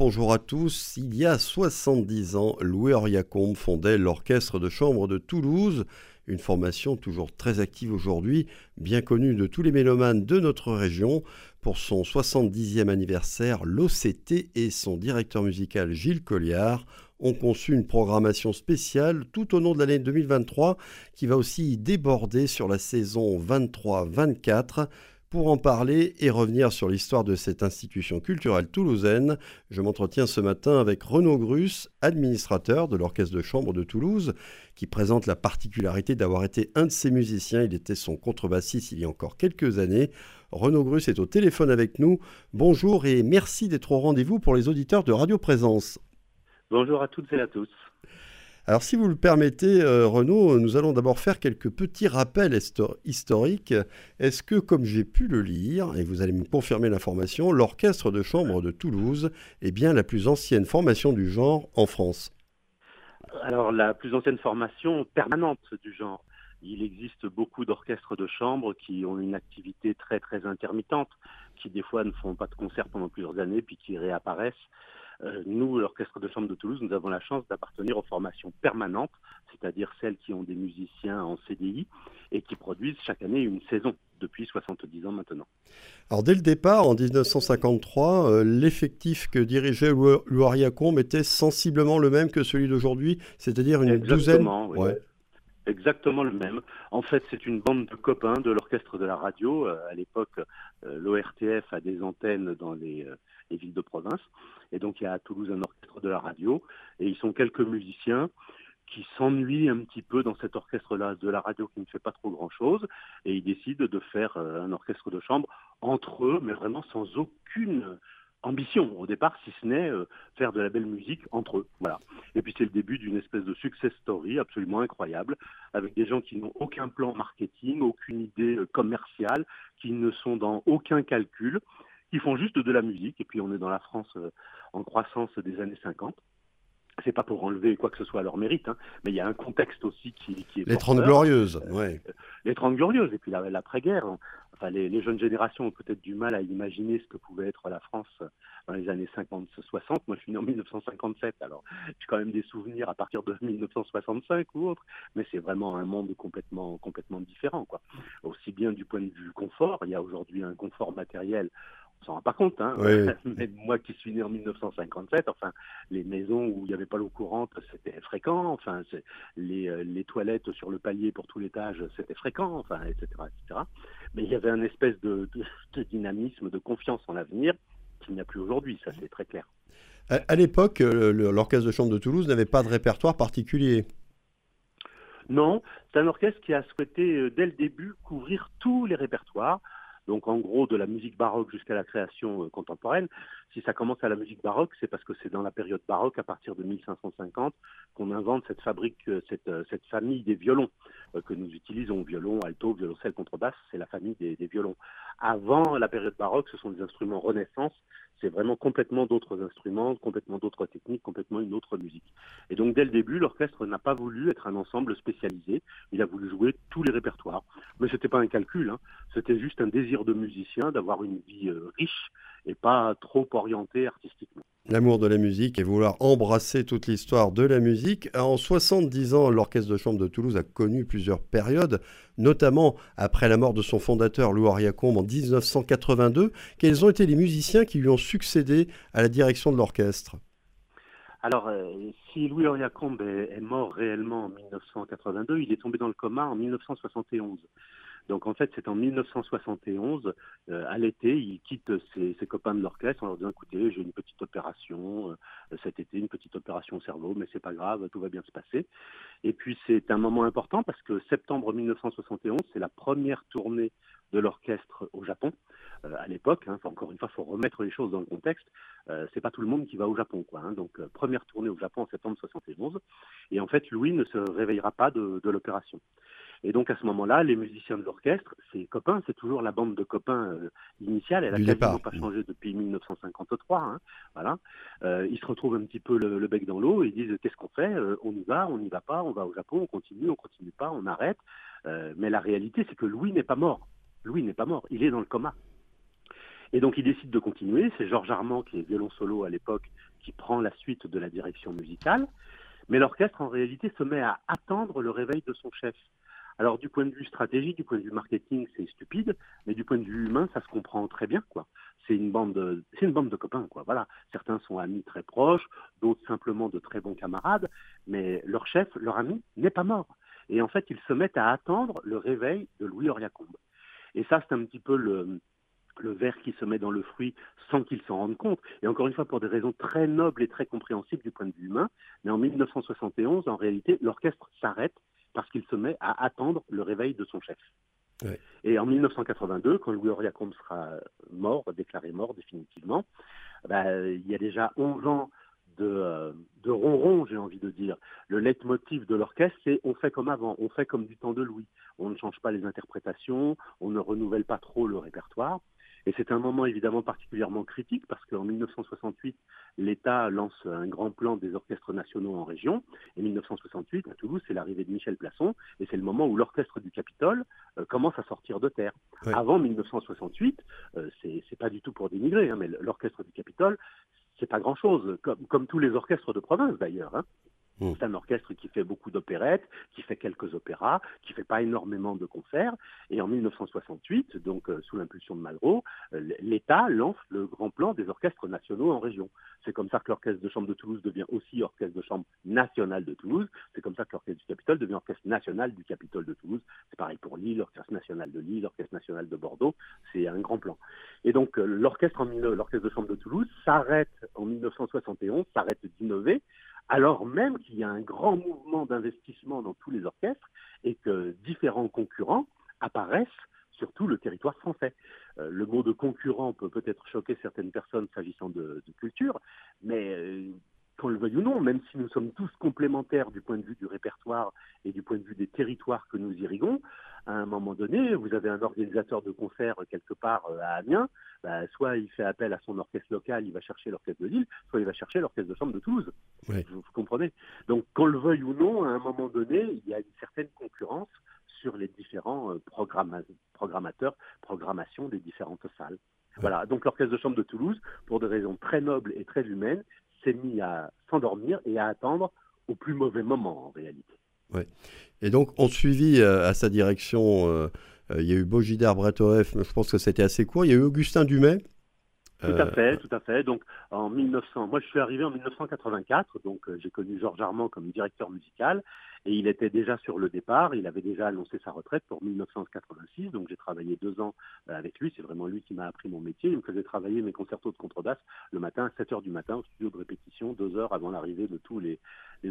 Bonjour à tous. Il y a 70 ans, Louis Oriacombe fondait l'Orchestre de chambre de Toulouse, une formation toujours très active aujourd'hui, bien connue de tous les mélomanes de notre région. Pour son 70e anniversaire, l'OCT et son directeur musical Gilles Colliard ont conçu une programmation spéciale tout au long de l'année 2023 qui va aussi déborder sur la saison 23-24. Pour en parler et revenir sur l'histoire de cette institution culturelle toulousaine, je m'entretiens ce matin avec Renaud Grus, administrateur de l'Orchestre de Chambre de Toulouse, qui présente la particularité d'avoir été un de ses musiciens. Il était son contrebassiste il y a encore quelques années. Renaud Grus est au téléphone avec nous. Bonjour et merci d'être au rendez-vous pour les auditeurs de Radio Présence. Bonjour à toutes et à tous. Alors si vous le permettez, euh, Renaud, nous allons d'abord faire quelques petits rappels historiques. Est-ce que, comme j'ai pu le lire, et vous allez me confirmer l'information, l'Orchestre de chambre de Toulouse est bien la plus ancienne formation du genre en France? Alors la plus ancienne formation permanente du genre. Il existe beaucoup d'orchestres de chambre qui ont une activité très très intermittente, qui des fois ne font pas de concert pendant plusieurs années, puis qui réapparaissent. Euh, nous, l'Orchestre de chambre de Toulouse, nous avons la chance d'appartenir aux formations permanentes, c'est-à-dire celles qui ont des musiciens en CDI et qui produisent chaque année une saison depuis 70 ans maintenant. Alors dès le départ, en 1953, euh, l'effectif que dirigeait Louaria Combe était sensiblement le même que celui d'aujourd'hui, c'est-à-dire une Exactement, douzaine. Oui. Exactement le même. En fait, c'est une bande de copains de l'orchestre de la radio. Euh, à l'époque, l'ORTF a des antennes dans les, les villes de province. Et donc il y a à Toulouse un orchestre de la radio, et ils sont quelques musiciens qui s'ennuient un petit peu dans cet orchestre-là de la radio qui ne fait pas trop grand-chose, et ils décident de faire euh, un orchestre de chambre entre eux, mais vraiment sans aucune ambition au départ, si ce n'est euh, faire de la belle musique entre eux. Voilà. Et puis c'est le début d'une espèce de success story absolument incroyable, avec des gens qui n'ont aucun plan marketing, aucune idée euh, commerciale, qui ne sont dans aucun calcul, qui font juste de la musique. Et puis on est dans la France euh, en croissance des années 50. C'est pas pour enlever quoi que ce soit à leur mérite, hein, mais il y a un contexte aussi qui, qui est. Les Trente Glorieuses, euh, ouais. Les Trente Glorieuses, et puis l'après-guerre. Enfin, les, les, jeunes générations ont peut-être du mal à imaginer ce que pouvait être la France dans les années 50-60. Moi, je suis né en 1957, alors j'ai quand même des souvenirs à partir de 1965 ou autre, mais c'est vraiment un monde complètement, complètement différent. Quoi. Aussi bien du point de vue confort, il y a aujourd'hui un confort matériel s'en rend pas compte, hein. Moi qui suis né en 1957, enfin, les maisons où il n'y avait pas l'eau courante, c'était fréquent. Enfin, les, euh, les, toilettes sur le palier pour tout l'étage, c'était fréquent. Enfin, etc., etc. Mais il y avait un espèce de, de, dynamisme, de confiance en l'avenir qu'il n'y a plus aujourd'hui. Ça, c'est très clair. À, l'époque, l'orchestre de chambre de Toulouse n'avait pas de répertoire particulier. Non, c'est un orchestre qui a souhaité, euh, dès le début, couvrir tous les répertoires donc en gros de la musique baroque jusqu'à la création euh, contemporaine. Si ça commence à la musique baroque, c'est parce que c'est dans la période baroque, à partir de 1550, qu'on invente cette fabrique, euh, cette, euh, cette famille des violons que nous utilisons, violon, alto, violoncelle, contrebasse, c'est la famille des, des, violons. Avant la période baroque, ce sont des instruments Renaissance, c'est vraiment complètement d'autres instruments, complètement d'autres techniques, complètement une autre musique. Et donc dès le début, l'orchestre n'a pas voulu être un ensemble spécialisé, il a voulu jouer tous les répertoires. Mais c'était pas un calcul, hein. c'était juste un désir de musicien d'avoir une vie euh, riche et pas trop orientée artistiquement. L'amour de la musique et vouloir embrasser toute l'histoire de la musique. En 70 ans, l'Orchestre de chambre de Toulouse a connu plusieurs périodes, notamment après la mort de son fondateur Louis Ariacombe en 1982. Quels ont été les musiciens qui lui ont succédé à la direction de l'orchestre? Alors, euh, si Louis Oriacombe est, est, mort réellement en 1982, il est tombé dans le coma en 1971. Donc en fait, c'est en 1971, euh, à l'été, il quitte ses, ses copains de l'orchestre en leur disant écoutez, j'ai une petite opération euh, cet été, une petite opération au cerveau, mais c'est pas grave, tout va bien se passer. Et puis c'est un moment important parce que septembre 1971, c'est la première tournée de l'orchestre au Japon. Euh, à l'époque, hein, encore une fois, il faut remettre les choses dans le contexte. Euh, c'est pas tout le monde qui va au Japon, quoi. Hein, donc euh, première tournée au Japon en septembre 71. Et en fait, Louis ne se réveillera pas de, de l'opération. Et donc à ce moment-là, les musiciens de l'orchestre, ses copains, c'est toujours la bande de copains euh, initiale, elle a quasiment pas changé depuis 1953. Hein, voilà, euh, ils se retrouvent un petit peu le, le bec dans l'eau ils disent qu'est-ce qu'on fait euh, On y va, on n'y va pas, on va au Japon, on continue, on continue pas, on arrête. Mais la réalité, c'est que Louis n'est pas mort. Louis n'est pas mort, il est dans le coma. Et donc il décide de continuer. C'est Georges Armand, qui est violon solo à l'époque, qui prend la suite de la direction musicale. Mais l'orchestre, en réalité, se met à attendre le réveil de son chef. Alors, du point de vue stratégique, du point de vue marketing, c'est stupide, mais du point de vue humain, ça se comprend très bien, quoi. C'est une bande de, c'est une bande de copains, quoi. Voilà. Certains sont amis très proches, d'autres simplement de très bons camarades, mais leur chef, leur ami, n'est pas mort. Et en fait, ils se mettent à attendre le réveil de Louis Oriacombe. Et ça, c'est un petit peu le, le verre qui se met dans le fruit sans qu'ils s'en rendent compte. Et encore une fois, pour des raisons très nobles et très compréhensibles du point de vue humain. Mais en 1971, en réalité, l'orchestre s'arrête parce qu'il se met à attendre le réveil de son chef. Et en 1982, quand Louis Oriacombe sera mort, déclaré mort définitivement, bah, il y a déjà 11 ans de, euh, de ronron, j'ai envie de dire. Le leitmotiv de l'orchestre, c'est on fait comme avant, on fait comme du temps de Louis. On ne change pas les interprétations, on ne renouvelle pas trop le répertoire. Et c'est un moment évidemment particulièrement critique parce qu'en 1968, l'État lance un grand plan des orchestres nationaux en région. Et 1968, à Toulouse, c'est l'arrivée de Michel Plasson et c'est le moment où l'orchestre du Capitole euh, commence à sortir de terre. Avant 1968, euh, c'est pas du tout pour dénigrer, hein, mais l'orchestre du Capitole, c'est pas grand-chose, comme, comme, tous les orchestres de province d'ailleurs. Hein. Mmh. C'est un orchestre qui fait beaucoup d'opérettes, qui fait quelques opéras, qui fait pas énormément de concerts. Et en 1968, donc euh, sous l'impulsion de Malraux, euh, l'État lance le grand plan des orchestres nationaux en région. C'est comme ça que l'orchestre de chambre de Toulouse devient aussi orchestre de chambre national de Toulouse. C'est comme ça que l'orchestre du Capitole devient orchestre national du Capitole de Toulouse. C'est pareil pour Lille, l'orchestre national de Lille, l'orchestre national de Bordeaux. C'est un grand plan. Et donc euh, l'orchestre l'orchestre de chambre de Toulouse s'arrête en 1971, s'arrête d'innover alors même qu'il y a un grand mouvement d'investissement dans tous les orchestres et que différents concurrents apparaissent sur tout le territoire français. Euh, le mot de concurrent peut peut-être choquer certaines personnes s'agissant de, culture, mais euh, qu'on le veuille ou non, même si nous sommes tous complémentaires du point de vue du répertoire et du point de vue des territoires que nous irriguons, à un moment donné, vous avez un organisateur de concert quelque part euh, à Amiens, bah, soit il fait appel à son orchestre local, il va chercher l'orchestre de Lille, soit il va chercher l'orchestre de chambre de Toulouse. Vous, comprenez? Donc, qu'on le veuille ou non, à un moment donné, il y a une certaine concurrence sur les différents euh, programmateurs, programmation des différentes salles. Voilà, donc l'orchestre de chambre de Toulouse, pour des raisons très nobles et très humaines, s'est mis à s'endormir et à attendre au plus mauvais moment en réalité. Ouais. Et donc, on suivit euh, à sa direction, euh, euh, il y a eu Bogidar Bratoef, mais je pense que c'était assez court. Il y a eu Augustin Dumay. Tout à fait, tout à fait. Donc, en 1900, moi je suis arrivé en 1984, donc j'ai connu Georges Armand comme directeur musical. Et il était déjà sur le départ, il avait déjà annoncé sa retraite pour 1986, donc j'ai travaillé deux ans euh, avec lui, c'est vraiment lui qui m'a appris mon métier. Il me faisait travailler mes concertos de contrebasse le matin à 7 h du matin au studio de répétition, deux heures avant l'arrivée de tous les,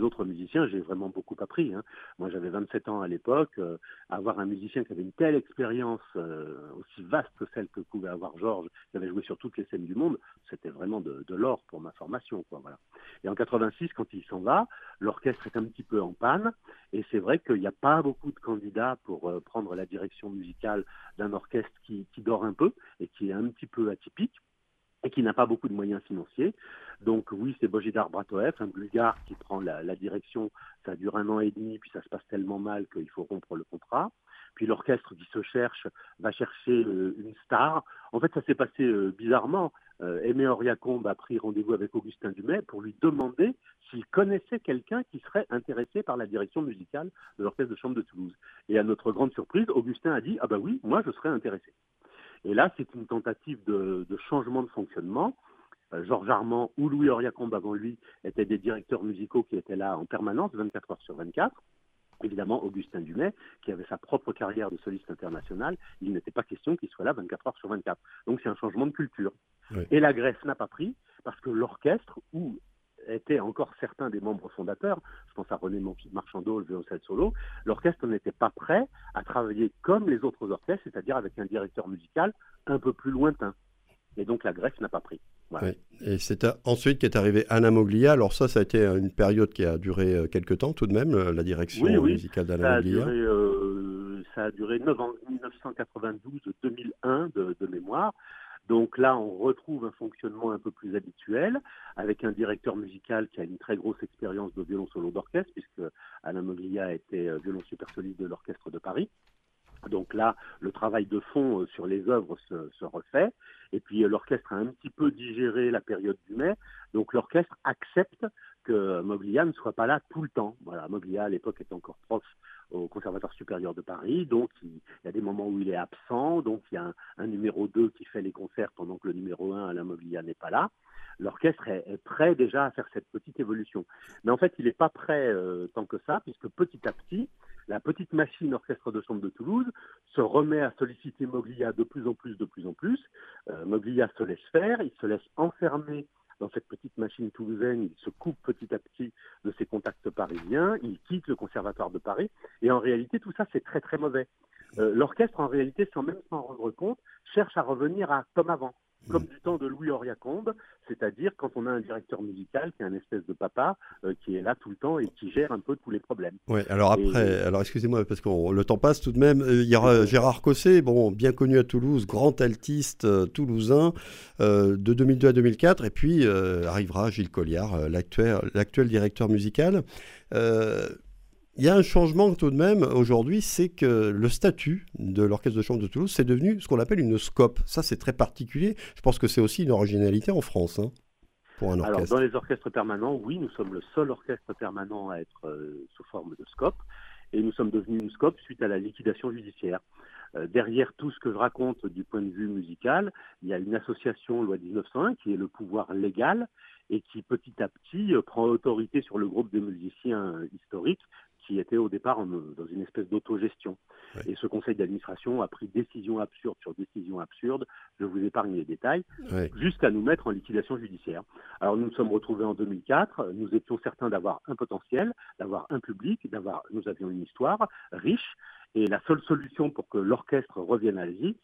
autres musiciens. J'ai vraiment beaucoup appris. Hein. Moi j'avais 27 ans à l'époque, euh, avoir un musicien qui avait une telle expérience euh, aussi vaste que celle que pouvait avoir Georges, qui avait joué sur toutes les scènes du monde, c'était vraiment de, l'or pour ma formation. Quoi, voilà. Et en 86, quand il s'en va, l'orchestre est un petit peu en panne. Et c'est vrai qu'il n'y a pas beaucoup de candidats pour euh, prendre la direction musicale d'un orchestre qui, dort un peu et qui est un petit peu atypique et qui n'a pas beaucoup de moyens financiers. Donc oui, c'est Bojidar Bratoev, un bulgare qui prend la, direction. Ça dure un an et demi, puis ça se passe tellement mal qu'il faut rompre le contrat. Puis l'orchestre qui se cherche va chercher euh, une star. En fait, ça s'est passé euh, bizarrement. Aimé Oriacombe a pris rendez-vous avec Augustin Dumay pour lui demander s'il connaissait quelqu'un qui serait intéressé par la direction musicale de l'Orchestre de Chambre de Toulouse. Et à notre grande surprise, Augustin a dit Ah ben oui, moi je serais intéressé. Et là, c'est une tentative de, changement de fonctionnement. Euh, Georges Armand ou Louis Oriacombe avant lui étaient des directeurs musicaux qui étaient là en permanence, 24 heures sur 24 évidemment Augustin Dumay, qui avait sa propre carrière de soliste international, il n'était pas question qu'il soit là 24 heures sur 24. Donc c'est un changement de culture. Et la Grèce n'a pas pris, parce que l'orchestre, où étaient encore certains des membres fondateurs, je pense à René Marchandot, le violoncelle solo, l'orchestre n'était pas prêt à travailler comme les autres orchestres, c'est-à-dire avec un directeur musical un peu plus lointain. Et donc la Grèce n'a pas pris. Et c'est ensuite qu'est arrivé Anna Moglia. Alors ça, ça a été une période qui a duré euh, quelques temps tout de même, la direction musicale d'Anna Moglia. Euh, ça a duré 9 ans, 1992-2001 de, de mémoire. Donc là, on retrouve un fonctionnement un peu plus habituel, avec un directeur musical qui a une très grosse expérience de violon solo d'orchestre, puisque Alain Moglia était euh, violon super soliste de l'Orchestre de Paris. Donc là, le travail de fond euh, sur les œuvres se, refait. Et puis l'orchestre a un petit peu digéré la période du mai, donc l'orchestre accepte que Moglia ne soit pas là tout le temps. Voilà, Moglia à l'époque était encore prof au Conservatoire supérieur de Paris, donc il, y a des moments où il est absent, donc il y a un, numéro 2 qui fait les concerts pendant que le numéro 1, Alain Moglia, n'est pas là. L'orchestre est, prêt déjà à faire cette petite évolution. Mais en fait, il n'est pas prêt euh, tant que ça, puisque petit à petit, la petite machine orchestre de chambre de Toulouse se remet à solliciter Moglia de plus en plus, de plus en plus. Euh, Moglia se laisse faire, il se laisse enfermer dans cette petite machine toulousaine, il se coupe petit à petit de ses contacts parisiens, il quitte le Conservatoire de Paris, et en réalité, tout ça, c'est très très mauvais. Euh, l'orchestre, en réalité, sans même s'en rendre compte, cherche à revenir à comme avant comme du temps de Louis Auriacombe, c'est-à-dire quand on a un directeur musical qui est un espèce de papa euh, qui est là tout le temps et qui gère un peu tous les problèmes. Oui, alors après, alors excusez-moi parce que le temps passe tout de même. Euh, il y aura Gérard Cosset, bon, bien connu à Toulouse, grand altiste euh, toulousain de 2002 à 2004, et puis arrivera Gilles Colliard, l'actuel directeur musical. Il y a un changement tout de même aujourd'hui, c'est que le statut de l'Orchestre de chambre de Toulouse, c'est devenu ce qu'on appelle une scope. Ça, c'est très particulier. Je pense que c'est aussi une originalité en France. Hein, pour un orchestre. Alors, dans les orchestres permanents, oui, nous sommes le seul orchestre permanent à être euh, sous forme de scope. Et nous sommes devenus une scope suite à la liquidation judiciaire. Euh, derrière tout ce que je raconte du point de vue musical, il y a une association loi 1901 qui est le pouvoir légal et qui petit à petit euh, prend autorité sur le groupe des musiciens historiques qui était au départ dans une espèce d'autogestion. Et ce conseil d'administration a pris décision absurde sur décision absurde, je vous épargne les détails, jusqu'à nous mettre en liquidation judiciaire. Alors nous nous sommes retrouvés en 2004, nous étions certains d'avoir un potentiel, d'avoir un public, d'avoir, nous avions une histoire riche, et la seule solution pour que l'orchestre revienne à la vie,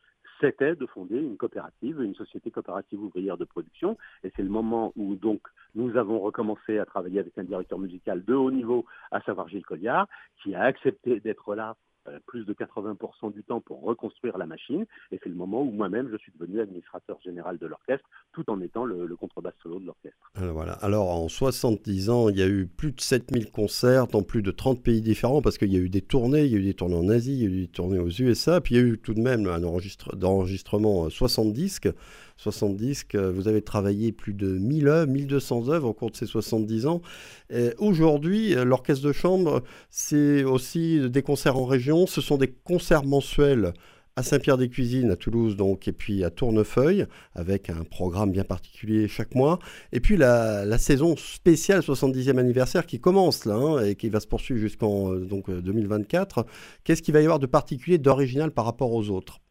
c'était de fonder une coopérative, une société coopérative ouvrière de production. Et c'est le moment où donc nous avons recommencé à travailler avec un directeur musical de haut niveau, à savoir Gilles Colliard, qui a accepté d'être là plus de 80% du temps pour reconstruire la machine. Et c'est le moment où moi-même, je suis devenu administrateur général de l'orchestre, tout en étant le, contrebasse solo de l'orchestre. Alors, voilà. Alors en 70 ans, il y a eu plus de 7000 concerts dans plus de 30 pays différents, parce qu'il y a eu des tournées, il y a eu des tournées en Asie, il y a eu des tournées aux USA, puis il y a eu tout de même un enregistrement 60 euh, disques. 70 disques, vous avez travaillé plus de 1000 œuvres, 1200 œuvres au cours de ces 70 ans. Aujourd'hui, l'orchestre de chambre, c'est aussi des concerts en région, ce sont des concerts mensuels à Saint-Pierre-des-Cuisines, à Toulouse, donc, et puis à Tournefeuille, avec un programme bien particulier chaque mois. Et puis la, saison spéciale 70e anniversaire qui commence là, hein, et qui va se poursuivre jusqu'en euh, donc 2024. Qu'est-ce qu'il va y avoir de particulier, d'original par rapport aux autres?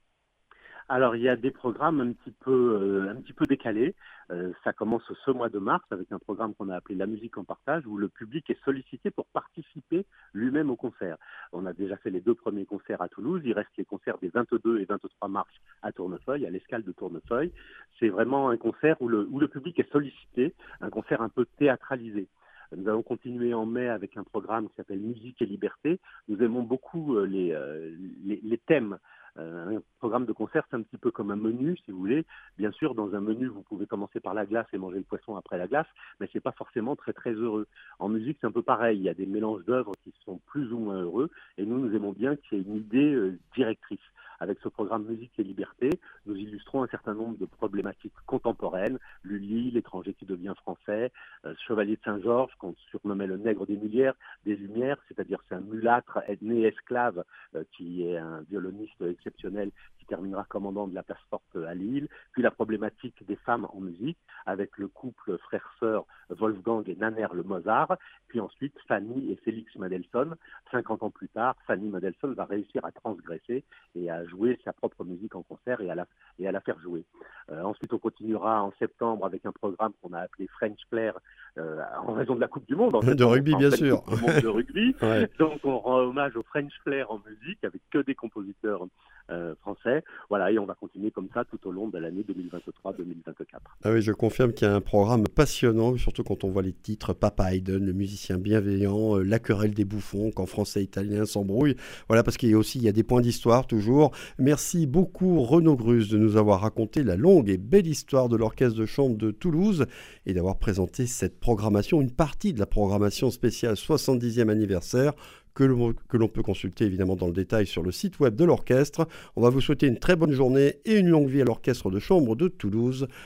Alors il y a des programmes un petit peu, euh, décalés. Euh, ça commence ce mois de mars avec un programme qu'on a appelé La musique en partage où le public est sollicité pour participer lui-même au concert. On a déjà fait les deux premiers concerts à Toulouse. Il reste les concerts des 22 et 23 mars à Tournefeuille, à l'escale de Tournefeuille. C'est vraiment un concert où le, public est sollicité, un concert un peu théâtralisé. Nous allons continuer en mai avec un programme qui s'appelle Musique et Liberté. Nous aimons beaucoup euh, les thèmes euh, un programme de concert, c'est un petit peu comme un menu, si vous voulez. Bien sûr, dans un menu, vous pouvez commencer par la glace et manger le poisson après la glace, mais c'est pas forcément très très heureux. En musique, c'est un peu pareil. Il y a des mélanges d'œuvres qui sont plus ou moins heureux, et nous, nous aimons bien qu'il y ait une idée euh, directrice. Avec ce programme Musique et Liberté, nous illustrons un certain nombre de problématiques contemporaines. Lully, l'étranger qui devient français, euh, Chevalier de Saint-Georges, qu'on surnommait le nègre des Lumières, des Lumières, c'est-à-dire c'est un mulâtre né esclave euh, qui est un violoniste exceptionnel qui terminera commandant de la place forte à Lille. Puis la problématique des femmes en musique avec le couple frère-sœur Wolfgang et Nanner le Mozart. Puis ensuite Fanny et Félix Mendelssohn. 50 ans plus tard, Fanny Mendelssohn va réussir à transgresser et à jouer sa propre musique en concert et à la, et à la faire jouer. Euh, ensuite, on continuera en septembre avec un programme qu'on a appelé French Flair euh, en raison de la Coupe du Monde. En fait, de rugby, bien sûr. de rugby. Donc, on rend hommage au French Flair en musique avec que des compositeurs euh, Voilà, et on va continuer comme ça tout au long de l'année 2023-2024. Ah oui, je confirme qu'il y a un programme passionnant, surtout quand on voit les titres Papa Haydn, le musicien bienveillant, La querelle des bouffons, quand français et italien s'embrouillent. Voilà, parce qu'il y a aussi il y a des points d'histoire toujours. Merci beaucoup Renaud Grus de nous avoir raconté la longue et belle histoire de l'orchestre de chambre de Toulouse et d'avoir présenté cette programmation, une partie de la programmation spéciale 70e anniversaire que l'on peut consulter évidemment dans le détail sur le site web de l'orchestre. On va vous souhaiter une très bonne journée et une longue vie à l'orchestre de chambre de Toulouse.